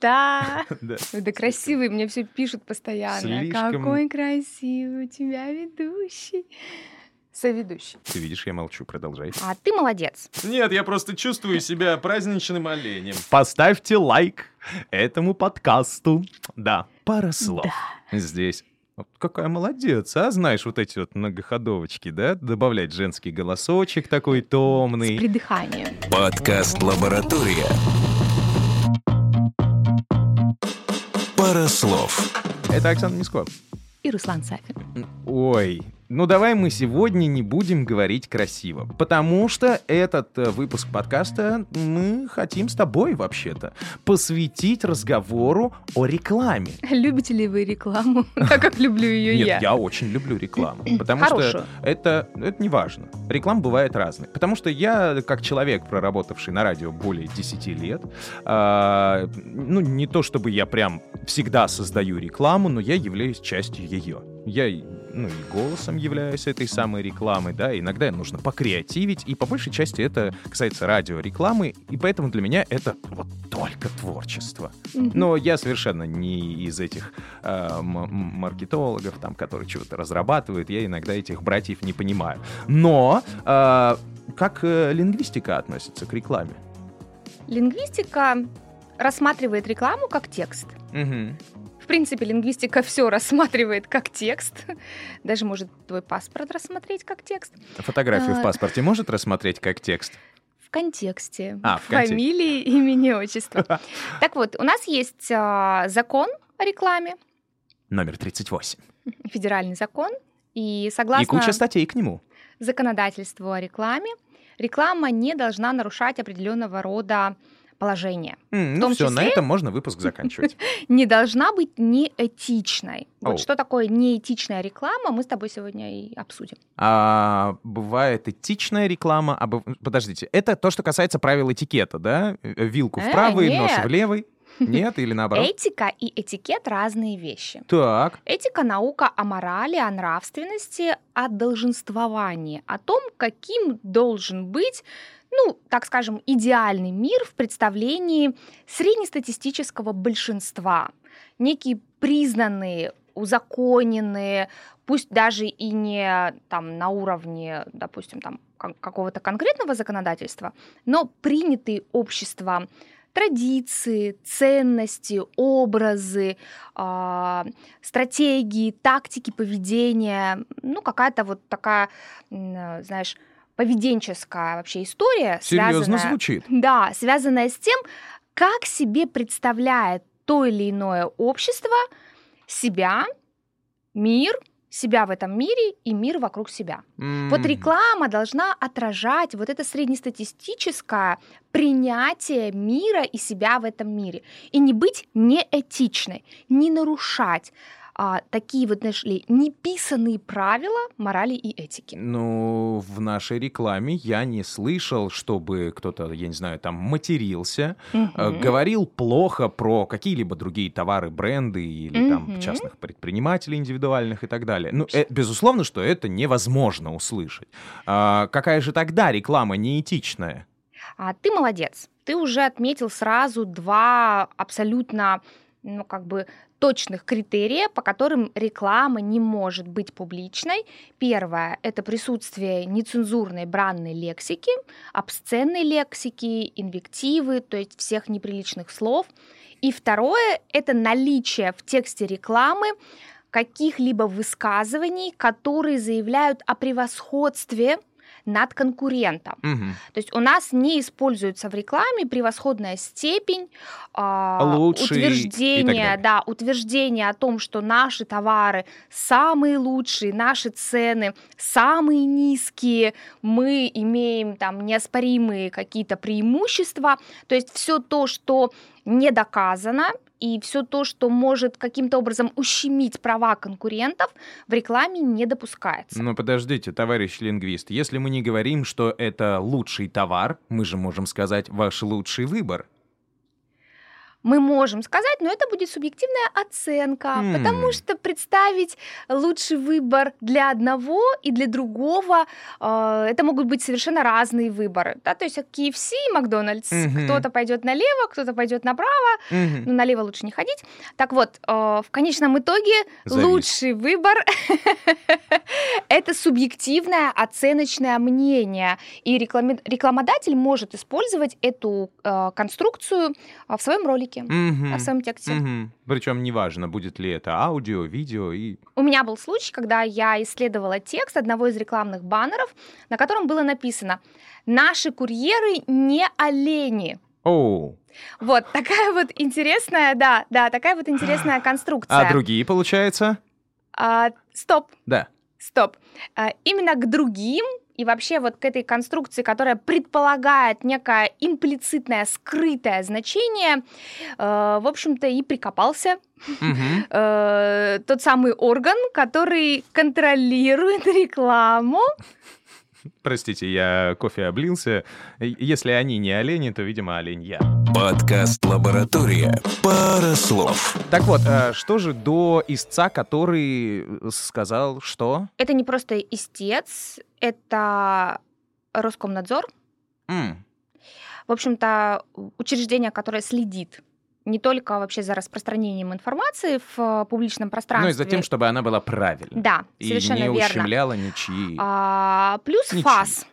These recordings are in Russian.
Да. Да. Да красивый, мне все пишут постоянно. Какой красивый у тебя ведущий. Соведущий. Ты видишь, я молчу, продолжай. А ты молодец. Нет, я просто чувствую себя праздничным оленем. Поставьте лайк этому подкасту. Да, пара слов. Здесь. Вот Какая молодец, а? Знаешь, вот эти вот многоходовочки, да? Добавлять женский голосочек такой С томный. придыханием. Подкаст «Лаборатория». Пара слов. Это Оксана Мискова. И Руслан Сафин. Ой, ну давай мы сегодня не будем говорить красиво, потому что этот э, выпуск подкаста мы хотим с тобой вообще-то посвятить разговору о рекламе. Любите ли вы рекламу, так как люблю ее Нет, я? я очень люблю рекламу, потому что это, это не важно. Реклама бывает разной. Потому что я, как человек, проработавший на радио более 10 лет, а, ну, не то чтобы я прям всегда создаю рекламу, но я являюсь частью ее. Я, ну, и голосом являюсь этой самой рекламой, да, иногда нужно покреативить, и по большей части это касается радиорекламы, и поэтому для меня это вот только творчество. Но я совершенно не из этих э, маркетологов, там, которые чего-то разрабатывают. Я иногда этих братьев не понимаю. Но э, как э, лингвистика относится к рекламе? Лингвистика рассматривает рекламу как текст. Мгм. В принципе, лингвистика все рассматривает как текст. Даже может твой паспорт рассмотреть как текст. Фотографию в А. паспорте может рассмотреть как текст? В контексте. А, в контексте. Фамилии, имени, отчества. Так вот, у нас есть а, закон о рекламе, Номер 38. федеральный закон, и согласно И куча статей к нему. законодательству о рекламе, реклама не должна нарушать определенного рода положения. М, В ну том все, на этом можно выпуск заканчивать. Не должна быть неэтичной. Вот что такое неэтичная реклама, мы с тобой сегодня и обсудим. А, бывает этичная реклама. А, Подождите, это то, что касается правил этикета, да? Э, Вилку в Э, правый, нос в левый? Нет, или наоборот? Этика и этикет разные вещи. Так. Этика — наука о морали, о нравственности, о долженствовании, о том, каким должен быть, ну, так скажем, идеальный мир в представлении среднестатистического большинства. Некие признанные, узаконенные, пусть даже и не там на уровне, допустим, там какого-то конкретного законодательства, но принятые обществом традиции, ценности, образы, а, стратегии, тактики поведения, ну, какая-то вот такая, э, знаешь, поведенческая вообще история, Серьезно связанная- звучит. да, связанная с тем, как себе представляет то или иное общество себя, мир, себя в этом мире и мир вокруг себя. Вот М. реклама должна отражать вот это среднестатистическое принятие мира и себя в этом мире. И не быть неэтичной, не нарушать а, такие вот, знаешь ли, неписанные правила морали и этики. Ну, в нашей рекламе я не слышал, чтобы кто-то, я не знаю, там матерился, э, Мгм. говорил плохо про какие-либо другие товары, бренды или там Мгм. частных предпринимателей индивидуальных и так далее. Ну, э, безусловно, что это невозможно услышать. А какая же тогда реклама неэтичная? А ты молодец. Ты уже отметил сразу два абсолютно, ну, как бы точных критерия, по которым реклама не может быть публичной. Первое – это присутствие нецензурной бранной лексики, обсценной лексики, инвективы, то есть всех неприличных слов. И второе – это наличие в тексте рекламы каких-либо высказываний, которые заявляют о превосходстве над конкурентом. Мгм. То есть у нас не используется в рекламе превосходная степень а, и так утверждения, да, утверждение о том, что наши товары самые лучшие, наши цены самые низкие, мы имеем там неоспоримые какие-то преимущества. То есть все то, что не доказано, и все то, что может каким-то образом ущемить права конкурентов, в рекламе не допускается. Ну, подождите, товарищ лингвист, если мы не говорим, что это лучший товар, мы же можем сказать ваш лучший выбор. Мы можем сказать, но это будет субъективная оценка, М. потому что представить лучший выбор для одного и для другого э, это могут быть совершенно разные выборы. Да? То есть KFC и Макдональдс. Мгм. Кто-то пойдет налево, кто-то пойдет направо, Мгм. ну, налево лучше не ходить. Так вот, э, в конечном итоге Завис. лучший выбор это субъективное оценочное мнение. И рекламодатель может использовать эту э, конструкцию э, в своем ролике, Мгм. в своем тексте. Причем неважно, будет ли это аудио, видео и... У меня был случай, когда я исследовала текст одного из рекламных баннеров, на котором было написано «Наши курьеры не олени». Оу. Вот такая вот интересная, да, да, такая вот интересная конструкция. А другие, получается? А, стоп, Да. стоп. А, именно к другим и вообще вот к этой конструкции, которая предполагает некое имплицитное, скрытое значение, э, в общем-то, и прикопался э, тот самый орган, который контролирует рекламу. Простите, я кофе облился. Если они не олени, то, видимо, олень я. Подкаст «Лаборатория». Пара слов. Так вот, э, что же до истца, который сказал, что... Это не просто истец, это Роскомнадзор, М, в общем-то, учреждение, которое следит не только вообще за распространением информации в э, публичном пространстве. Ну и за тем, чтобы она была правильной. Да, И совершенно не верно. ущемляла ничьи. А, плюс Ничьи. ФАС,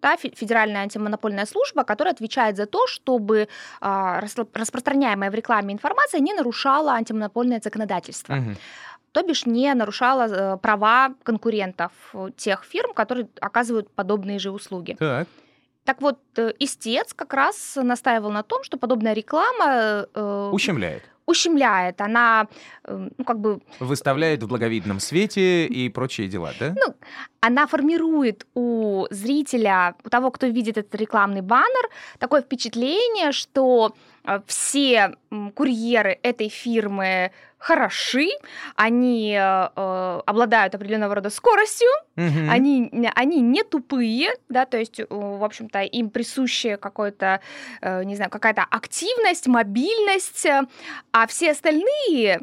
да, Фе- Федеральная антимонопольная служба, которая отвечает за то, чтобы рас- распространяемая в рекламе информация не нарушала антимонопольное законодательство, Мгм. то бишь не нарушала э, права конкурентов э, тех фирм, которые оказывают подобные же услуги. Так. Так вот, э, истец как раз настаивал на том, что подобная реклама э, Ущемляет. Ущемляет, она, э, ну, как бы, Выставляет в благовидном свете и прочие дела, да? Ну, она формирует у зрителя, у того, кто видит этот рекламный баннер, такое впечатление, что э, все курьеры этой фирмы хороши, они э, э, обладают определенного рода скоростью, Мгм. они, они не тупые, да, то есть, э, в общем-то, им присущая какой-то, э, не знаю, какая-то активность, мобильность, э, а все остальные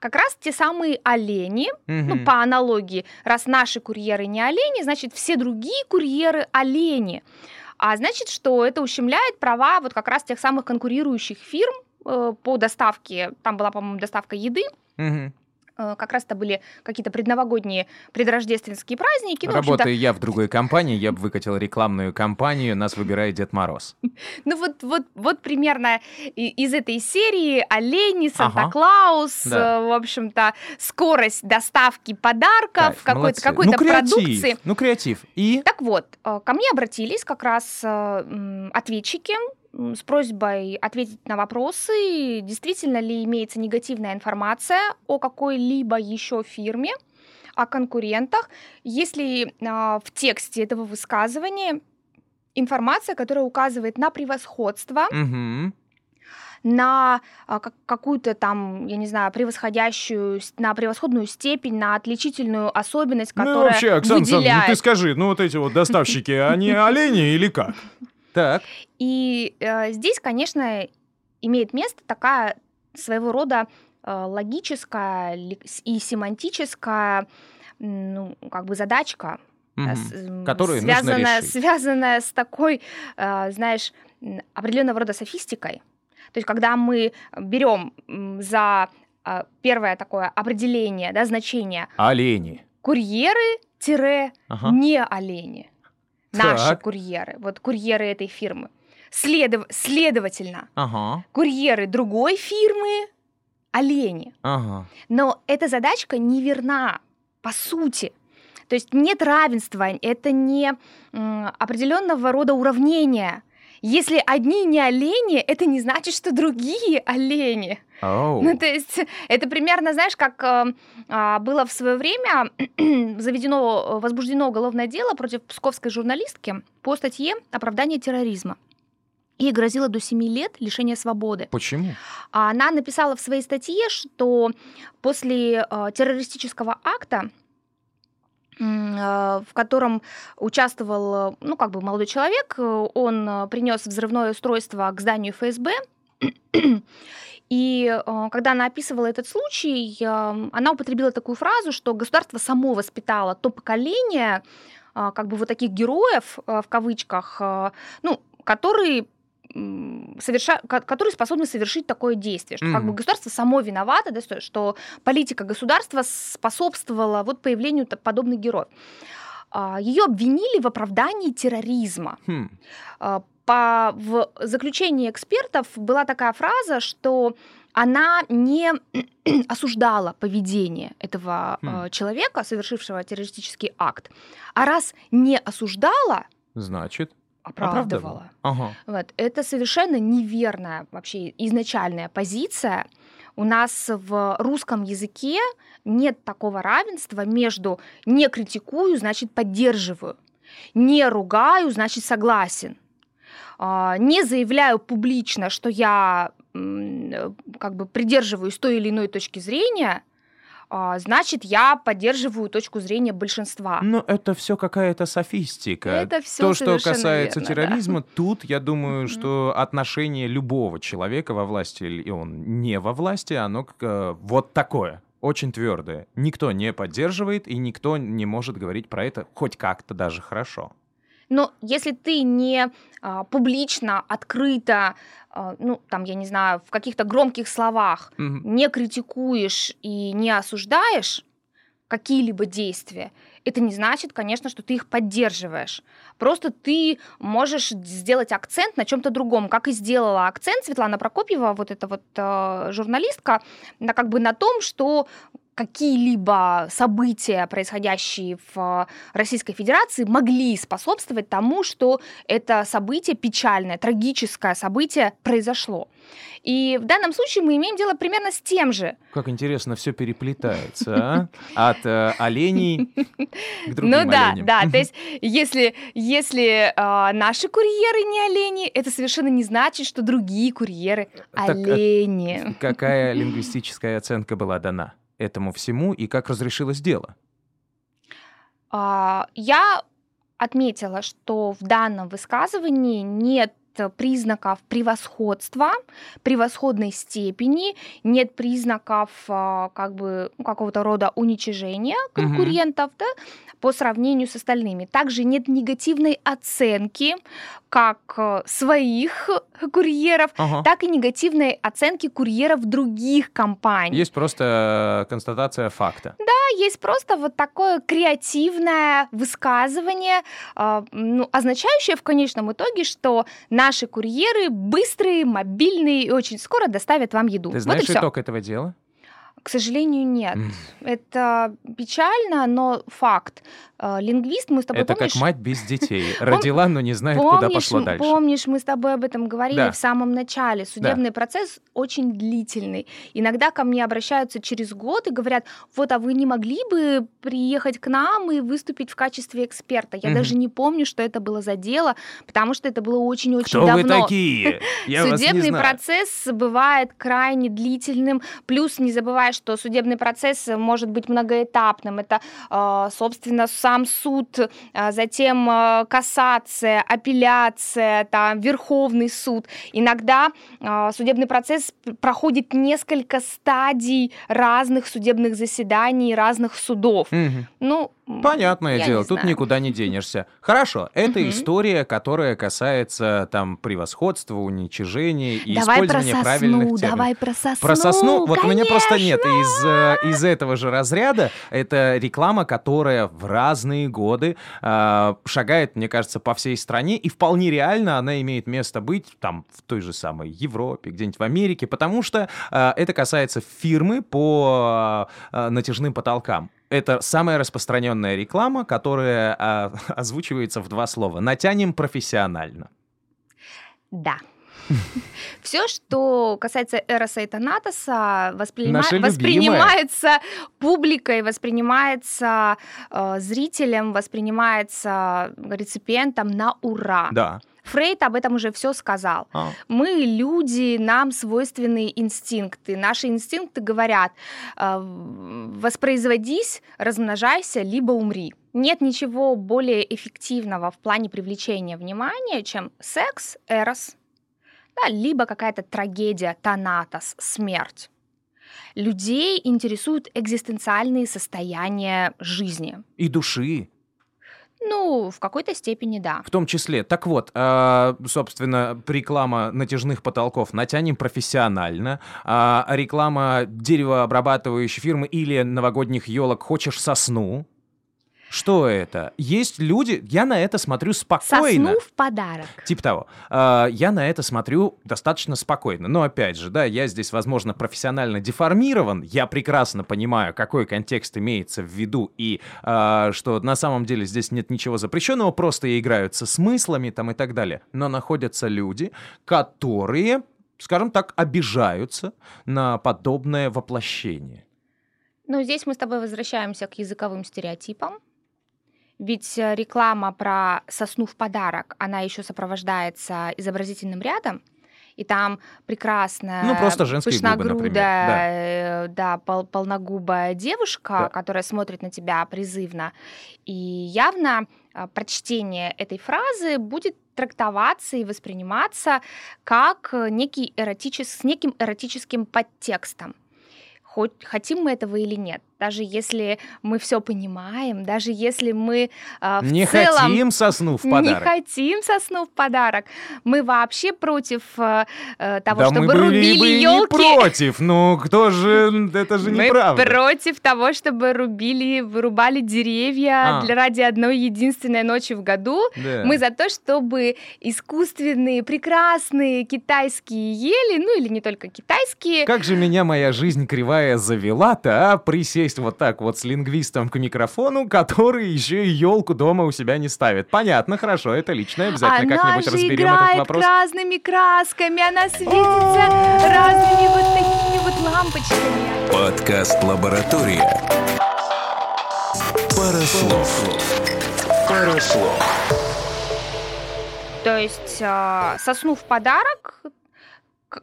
как раз те самые олени, ну, Мгм. по аналогии, раз наши курьеры не олени, значит, все другие курьеры олени. А значит, что это ущемляет права вот как раз тех самых конкурирующих фирм э, по доставке. Там была, по-моему, доставка еды. Мгм. Э, Как раз это были какие-то предновогодние, предрождественские праздники. Ну, Работая я в другой компании, я бы выкатил рекламную кампанию «Нас выбирает Дед Мороз». Ну вот, вот, вот примерно из этой серии олени. Санта-Клаус, Да. э, в общем-то, скорость доставки подарков, какой-то, какой-то ну, креатив, продукции. Ну, креатив. И... Так вот, э, ко мне обратились как раз ответчики с просьбой ответить на вопросы, действительно ли имеется негативная информация о какой-либо еще фирме, о конкурентах, если а, в тексте этого высказывания информация, которая указывает на превосходство, Мгм. на а, как- какую-то там, я не знаю, превосходящую, на превосходную степень, на отличительную особенность, Ну, которая вообще, Оксана Александровна, ну выделяет. ты скажи, ну вот эти вот доставщики, они олени или как? Так. И э, здесь, конечно, имеет место такая своего рода э, логическая и семантическая ну, как бы задачка, м, Которую нужно связанная, решить. связанная с такой, э, знаешь, определенного рода софистикой. То есть, когда мы берем за э, первое такое определение, да, значение Олени. курьеры-не Ага. олени. Наши Так. курьеры, вот курьеры этой фирмы. Следов- следовательно, Ага. курьеры другой фирмы олени. Ага. Но эта задачка неверна, по сути. То есть нет равенства, это не определенного рода уравнение. Если одни не олени, это не значит, что другие олени. Оу. Ну, то есть это примерно, знаешь, как э, а, было в свое время заведено, э, возбуждено уголовное дело против псковской журналистки по статье «Оправдание терроризма». Ей грозило до 7 лет лишения свободы. Почему? А Она написала в своей статье, что после э, террористического акта, э, в котором участвовал, ну, как бы молодой человек, он принес взрывное устройство к зданию ФСБ, И э, когда она описывала этот случай, э, она употребила такую фразу, что государство само воспитало то поколение, э, как бы вот таких героев, в кавычках, ну, которые соверша... которые способны совершить такое действие, что mm-hmm. как бы государство само виновато, да, что политика государства способствовала вот появлению подобных героев. А, Ее обвинили в оправдании терроризма. Hmm по, в заключении экспертов была такая фраза, что она не осуждала поведение этого э, человека, совершившего террористический акт, а раз не осуждала, значит оправдывала. Ага. Вот. Это совершенно неверная вообще изначальная позиция. У нас в русском языке нет такого равенства между не критикую, значит поддерживаю, не ругаю, значит согласен. А, не заявляю публично, что я как бы придерживаюсь той или иной точки зрения, а, значит, я поддерживаю точку зрения большинства. Но это все какая-то софистика. Это все То, что касается верно, терроризма, да. тут я думаю, что отношение любого человека во власти и он не во власти, оно э, вот такое. Очень твердое. Никто не поддерживает, и никто не может говорить про это хоть как-то даже хорошо. Но если ты не а, публично, открыто, а, ну, там, я не знаю, в каких-то громких словах угу. не критикуешь и не осуждаешь какие-либо действия, это не значит, конечно, что ты их поддерживаешь. Просто ты можешь сделать акцент на чем-то другом, как и сделала акцент Светлана Прокопьева, вот эта вот э, журналистка, на, как бы на том, что какие-либо события, происходящие в Российской Федерации, могли способствовать тому, что это событие печальное, трагическое событие произошло. И в данном случае мы имеем дело примерно с тем же. Как интересно, все переплетается, а? От э, оленей к другим Ну да, оленям. да. То есть, если, если э, наши курьеры не олени, это совершенно не значит, что другие курьеры так, э, олени. Какая лингвистическая оценка была дана? Этому всему и как разрешилось дело? А, я отметила, что в данном высказывании нет признаков превосходства, превосходной степени, нет признаков а, как бы ну, какого-то рода уничижения конкурентов, угу. да, по сравнению с остальными. Также нет негативной оценки как э, своих курьеров, ага. так и негативной оценки курьеров других компаний. Есть просто э, констатация факта. Да, есть просто вот такое креативное высказывание, э, ну, означающее в конечном итоге, что наши курьеры быстрые, мобильные и очень скоро доставят вам еду. Ты знаешь вот итог этого дела? К сожалению, нет. Это печально, но факт. Э, лингвист, мы с тобой Это помнишь? как мать без детей. Родила, но не знает, помнишь, куда пошла дальше. Помнишь, мы с тобой об этом говорили да. в самом начале. Судебный да. процесс очень длительный. Иногда ко мне обращаются через год и говорят, вот, а вы не могли бы приехать к нам и выступить в качестве эксперта? Я угу. даже не помню, что это было за дело, потому что это было очень-очень давно. Кто вы такие? Я Судебный процесс бывает крайне длительным. Плюс не забывай, что судебный процесс может быть многоэтапным. Это, э, собственно, сам суд, а, затем кассация, апелляция, там, Верховный суд. Иногда судебный процесс проходит несколько стадий разных судебных заседаний, разных судов. Угу. Ну, Понятное дело, тут знаю. никуда не денешься. Хорошо, это угу. история, которая касается там превосходства, уничижения и давай использования про сосну, правильных терминов. Давай про сосну, Про сосну, вот у меня просто нет. Из, э, из этого же разряда это реклама, которая в разные годы э, шагает, мне кажется, по всей стране, и вполне реально она имеет место быть там в той же самой Европе, где-нибудь в Америке, потому что э, это касается фирмы по э, натяжным потолкам. Это самая распространенная реклама, которая а, озвучивается в два слова. Натянем профессионально. Да. Все, что касается Эроса и Танатоса, воспринима... воспринимается публикой, воспринимается э, зрителем, воспринимается реципиентом на ура. Да. Фрейд об этом уже все сказал. А. Мы люди, нам свойственны инстинкты. Наши инстинкты говорят, э, воспроизводись, размножайся, либо умри. Нет ничего более эффективного в плане привлечения внимания, чем секс, эрос, да, либо какая-то трагедия, танатос, смерть. Людей интересуют экзистенциальные состояния жизни. И души. Ну, в какой-то степени да. В том числе. Так вот, э, собственно, реклама натяжных потолков натянем профессионально, а реклама деревообрабатывающей фирмы или новогодних елок хочешь сосну, что это? Есть люди, я на это смотрю спокойно. Сосну в подарок. Типа того. А, я на это смотрю достаточно спокойно. Но опять же, да, я здесь, возможно, профессионально деформирован. Я прекрасно понимаю, какой контекст имеется в виду и а, что на самом деле здесь нет ничего запрещенного, просто играются смыслами там и так далее. Но находятся люди, которые, скажем так, обижаются на подобное воплощение. Ну, здесь мы с тобой возвращаемся к языковым стереотипам. Ведь э, реклама про сосну в подарок, она еще сопровождается изобразительным рядом, и там прекрасная, ну, просто женские пышногрудая, губы, например. да, э, да пол полногубая девушка, да. которая смотрит на тебя призывно. И явно а, прочтение этой фразы будет трактоваться и восприниматься как некий эротичес, с неким эротическим подтекстом. Хоть хотим мы этого или нет даже если мы все понимаем, даже если мы э, в не целом... хотим сосну в подарок. Не хотим сосну в подарок. Мы вообще против э, э того, да чтобы мы рубили елки. не против, ну кто же, это же неправда. Мы против того, чтобы рубили, вырубали деревья а. для ради одной единственной ночи в году. Да. Мы за то, чтобы искусственные, прекрасные китайские ели, ну или не только китайские. Как же меня моя жизнь кривая завела-то, а, присесть сесть вот так вот с лингвистом к микрофону, который еще и елку дома у себя не ставит. Понятно, хорошо, это личное, обязательно она как-нибудь же разберем играет этот вопрос. разными красками, она светится разными вот такими вот лампочками. Подкаст «Лаборатория». Пара слов. Пара слов. То есть э, сосну в подарок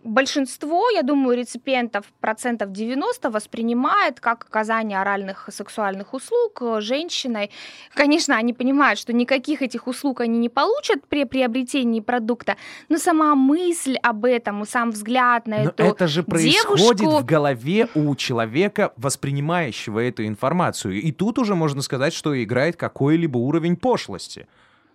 большинство, я думаю, реципиентов процентов 90 воспринимает как оказание оральных сексуальных услуг э, женщиной. Конечно, они понимают, что никаких этих услуг они не получат при приобретении продукта, но сама мысль об этом, и сам взгляд на но эту это же происходит девушку... в голове у человека, воспринимающего эту информацию. И тут уже можно сказать, что играет какой-либо уровень пошлости.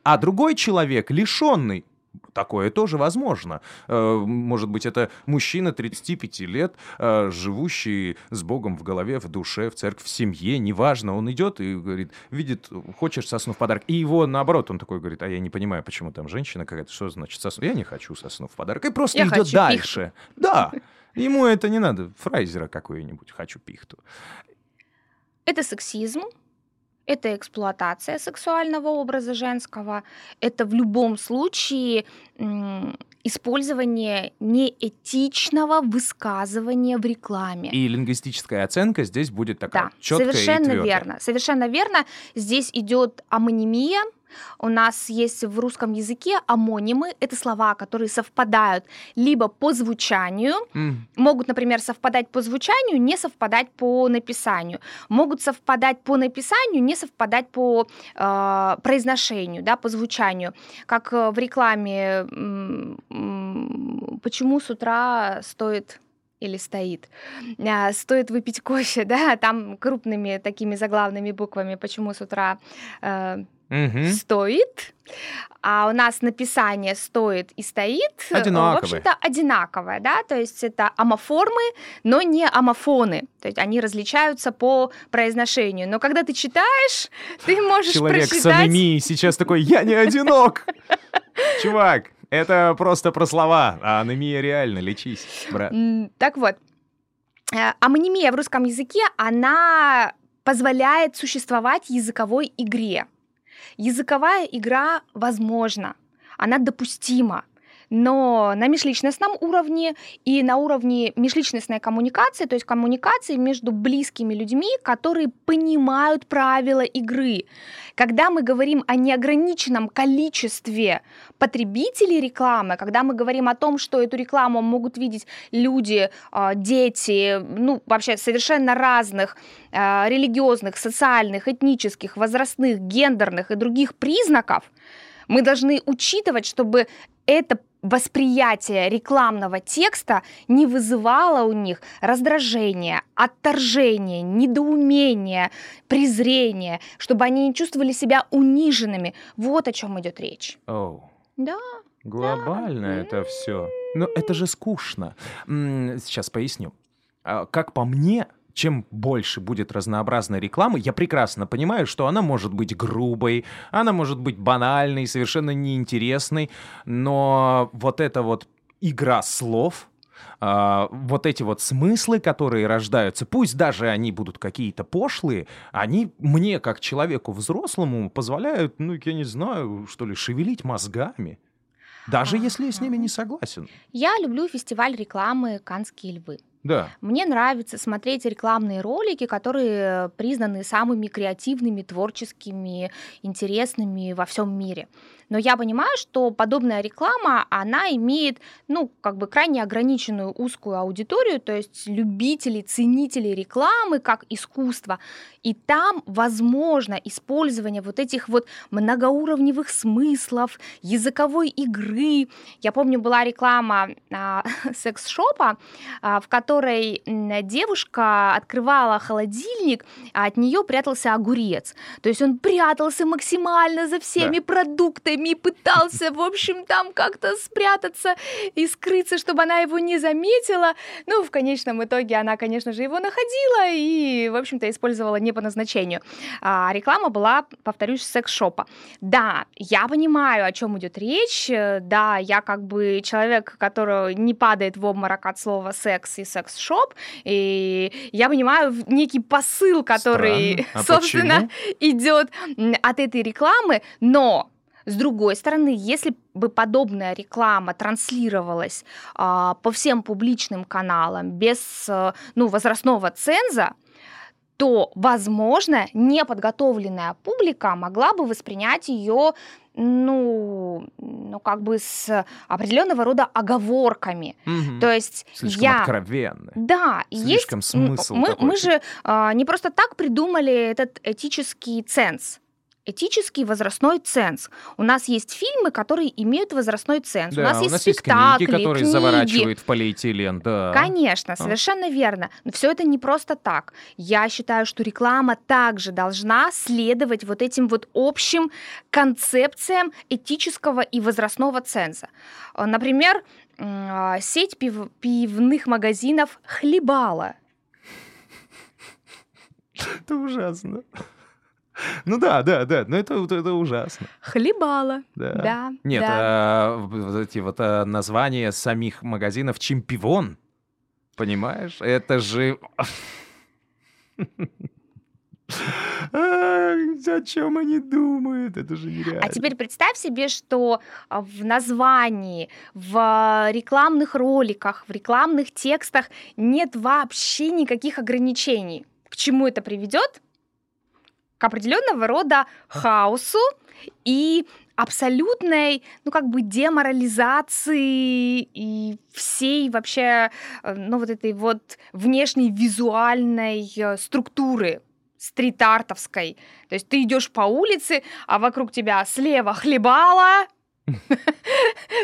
А другой человек, лишенный Такое тоже возможно. Э, может быть, это мужчина 35 лет, э, живущий с Богом в голове, в душе, в церкви, в семье, неважно. Он идет и говорит, видит, хочешь сосну в подарок. И его, наоборот, он такой говорит, а я не понимаю, почему там женщина какая-то, что значит сосну? Я не хочу сосну в подарок. И просто я идет дальше. Пихту. Да, ему это не надо. Фрайзера какой-нибудь, хочу пихту. Это сексизм, это эксплуатация сексуального образа женского, это в любом случае использование неэтичного высказывания в рекламе. И лингвистическая оценка здесь будет такая да, четкая совершенно и твердая. верно. Совершенно верно. Здесь идет амонимия, у нас есть в русском языке амонимы. Это слова, которые совпадают либо по звучанию, mm. могут, например, совпадать по звучанию, не совпадать по написанию. Могут совпадать по написанию, не совпадать по э, произношению, да, по звучанию. Как э, в рекламе «Почему с утра стоит или стоит, а, стоит выпить кофе, да, там крупными такими заглавными буквами, почему с утра э, угу. стоит, а у нас написание стоит и стоит, э, Одинаковые. в общем-то, одинаковое, да, то есть это амоформы, но не амофоны, то есть они различаются по произношению, но когда ты читаешь, ты можешь Человек прочитать... с анемией сейчас такой, я не одинок! Чувак, это просто про слова, а анемия реально, лечись, брат. Так вот, э, амонимия в русском языке, она позволяет существовать языковой игре. Языковая игра возможна, она допустима, но на межличностном уровне и на уровне межличностной коммуникации, то есть коммуникации между близкими людьми, которые понимают правила игры. Когда мы говорим о неограниченном количестве потребителей рекламы, когда мы говорим о том, что эту рекламу могут видеть люди, а, дети, ну вообще совершенно разных а, религиозных, социальных, этнических, возрастных, гендерных и других признаков, мы должны учитывать, чтобы это восприятие рекламного текста не вызывало у них раздражения, отторжения, недоумения, презрения, чтобы они не чувствовали себя униженными. Вот о чем идет речь. Оу. Да. Глобально это все. Но это же скучно. Сейчас поясню. А, Как по мне, чем больше будет разнообразной рекламы, я прекрасно понимаю, что она может быть грубой, она может быть банальной, совершенно неинтересной, но вот эта вот игра слов, а, вот эти вот смыслы, которые рождаются, пусть даже они будут какие-то пошлые, они мне, как человеку взрослому, позволяют, ну, я не знаю, что ли, шевелить мозгами. Даже если я с ними не согласен. Я люблю фестиваль рекламы «Канские львы». Да. Мне нравится смотреть рекламные ролики, которые признаны самыми креативными, творческими, интересными во всем мире. Но я понимаю, что подобная реклама, она имеет, ну, как бы крайне ограниченную узкую аудиторию, то есть любителей, ценителей рекламы как искусства. И там возможно использование вот этих вот многоуровневых смыслов, языковой игры. Я помню, была реклама а, секс-шопа, а, в которой м, девушка открывала холодильник, а от нее прятался огурец. То есть он прятался максимально за всеми продуктами, пытался, в общем, там как-то спрятаться и скрыться, чтобы она его не заметила. Ну, в конечном итоге она, конечно же, его находила и, в общем-то, использовала не по назначению. А реклама была, повторюсь, секс-шопа. Да, я понимаю, о чем идет речь. Да, я как бы человек, который не падает в обморок от слова секс и секс-шоп. И я понимаю некий посыл, который, Странно. А собственно, идет от этой рекламы, но с другой стороны, если бы подобная реклама транслировалась а, по всем публичным каналам без э, ну, возрастного ценза, то, возможно, неподготовленная публика могла бы воспринять ее ну, ну, как бы с определенного рода оговорками. Мгм. То есть Слишком я... откровенно. Да, Слишком есть... смысл Мы, мы же а, не просто так придумали этот этический ценз. Этический возрастной ценз. У нас есть фильмы, которые имеют возрастной ценз. Да, у нас есть спектакли, книги, которые книги. заворачивают в полиэтилен, да. Конечно, совершенно верно. Но все это не просто так. Я считаю, что реклама также должна следовать вот этим вот общим концепциям этического и возрастного ценза. Э, Например, а, сеть пив- пивных магазинов «Хлебала». Это ужасно. Ну да, да, да, но это, это, ужасно. «Хлебала». Да. Да, Нет, да. а, вот эти вот а, названия самих магазинов «Чемпион», понимаешь? Это же... А, О чем они думают? Это же нереально. А теперь представь себе, что а, в названии, в а, рекламных роликах, в рекламных текстах нет вообще никаких ограничений. К чему это приведет? К определенного рода хаосу и абсолютной, ну, как бы деморализации и всей вообще, э, ну, вот этой вот внешней визуальной э, структуры стрит-артовской. То есть ты идешь по улице, а вокруг тебя слева хлебала,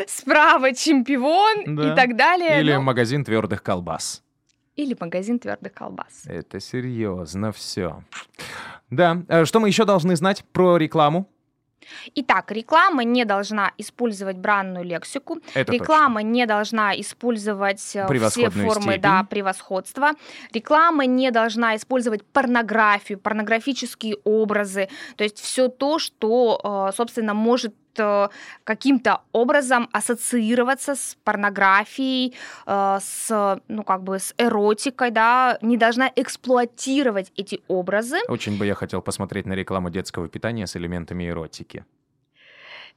справа чемпион Да. и так далее. Или Ну, магазин твердых колбас. или магазин твердых колбас. Это серьезно все. Да, э, что мы еще должны знать про рекламу? Итак, реклама не должна использовать бранную лексику. Это Реклама не должна использовать э, все формы да, превосходства. Реклама не должна использовать порнографию, порнографические образы. То есть все то, что, э, собственно, может каким-то образом ассоциироваться с порнографией, э, с, ну, как бы с эротикой, да, не должна эксплуатировать эти образы. Очень бы я хотел посмотреть на рекламу детского питания с элементами эротики.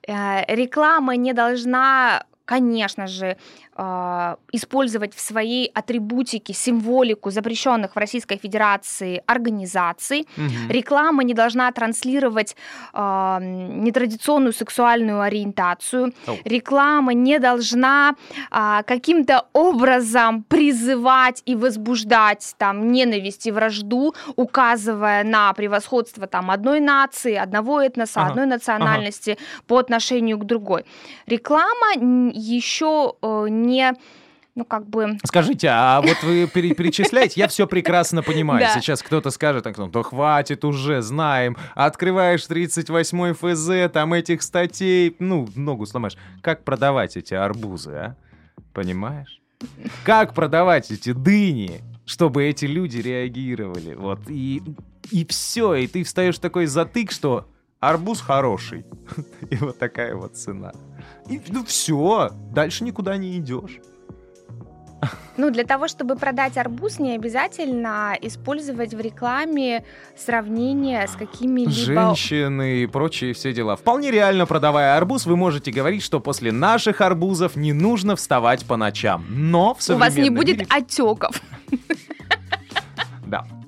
Э, Реклама не должна, конечно же, э, использовать в своей атрибутике символику запрещенных в Российской Федерации организаций. Мгм. Реклама не должна транслировать э, нетрадиционную сексуальную ориентацию. Оу. Реклама не должна а, каким-то образом призывать и возбуждать там ненависть и вражду, указывая на превосходство там одной нации, одного этноса, Ага. одной национальности по отношению к другой. Реклама, еще э, не ну, как бы... Скажите, а вот вы пере- перечисляете, я все прекрасно понимаю. Сейчас кто-то скажет, ну, да хватит уже, знаем. Открываешь 38-й ФЗ, там этих статей, ну, ногу сломаешь. Как продавать эти арбузы, а? Понимаешь? Как продавать эти дыни, чтобы эти люди реагировали? Вот, и, и все, и ты встаешь такой затык, что арбуз хороший. И вот такая вот цена. И ну все, дальше никуда не идешь. Ну, для того, чтобы продать арбуз, не обязательно использовать в рекламе сравнение с какими-либо... Женщины и прочие все дела. Вполне реально, продавая арбуз, вы можете говорить, что после наших арбузов не нужно вставать по ночам. Но в У вас не современном будет мире- отеков.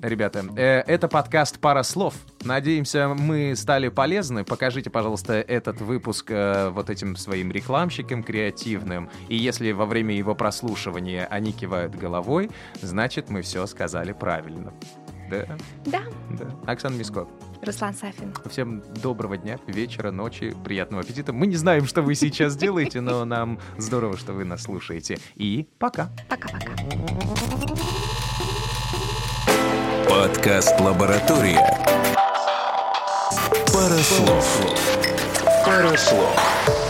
Ребята, э, это подкаст «Пара слов». Надеемся, мы стали полезны. Покажите, пожалуйста, этот выпуск э, вот этим своим рекламщикам креативным. И если во время его прослушивания они кивают головой, значит, мы все сказали правильно. Да, Да, да. Оксана Мисков. Руслан Сафин. Всем доброго дня, вечера, ночи, приятного аппетита. Мы не знаем, что вы сейчас делаете, но нам здорово, что вы нас слушаете. И пока. Пока-пока. Подкаст «Лаборатория». Пара слов. Пара слов.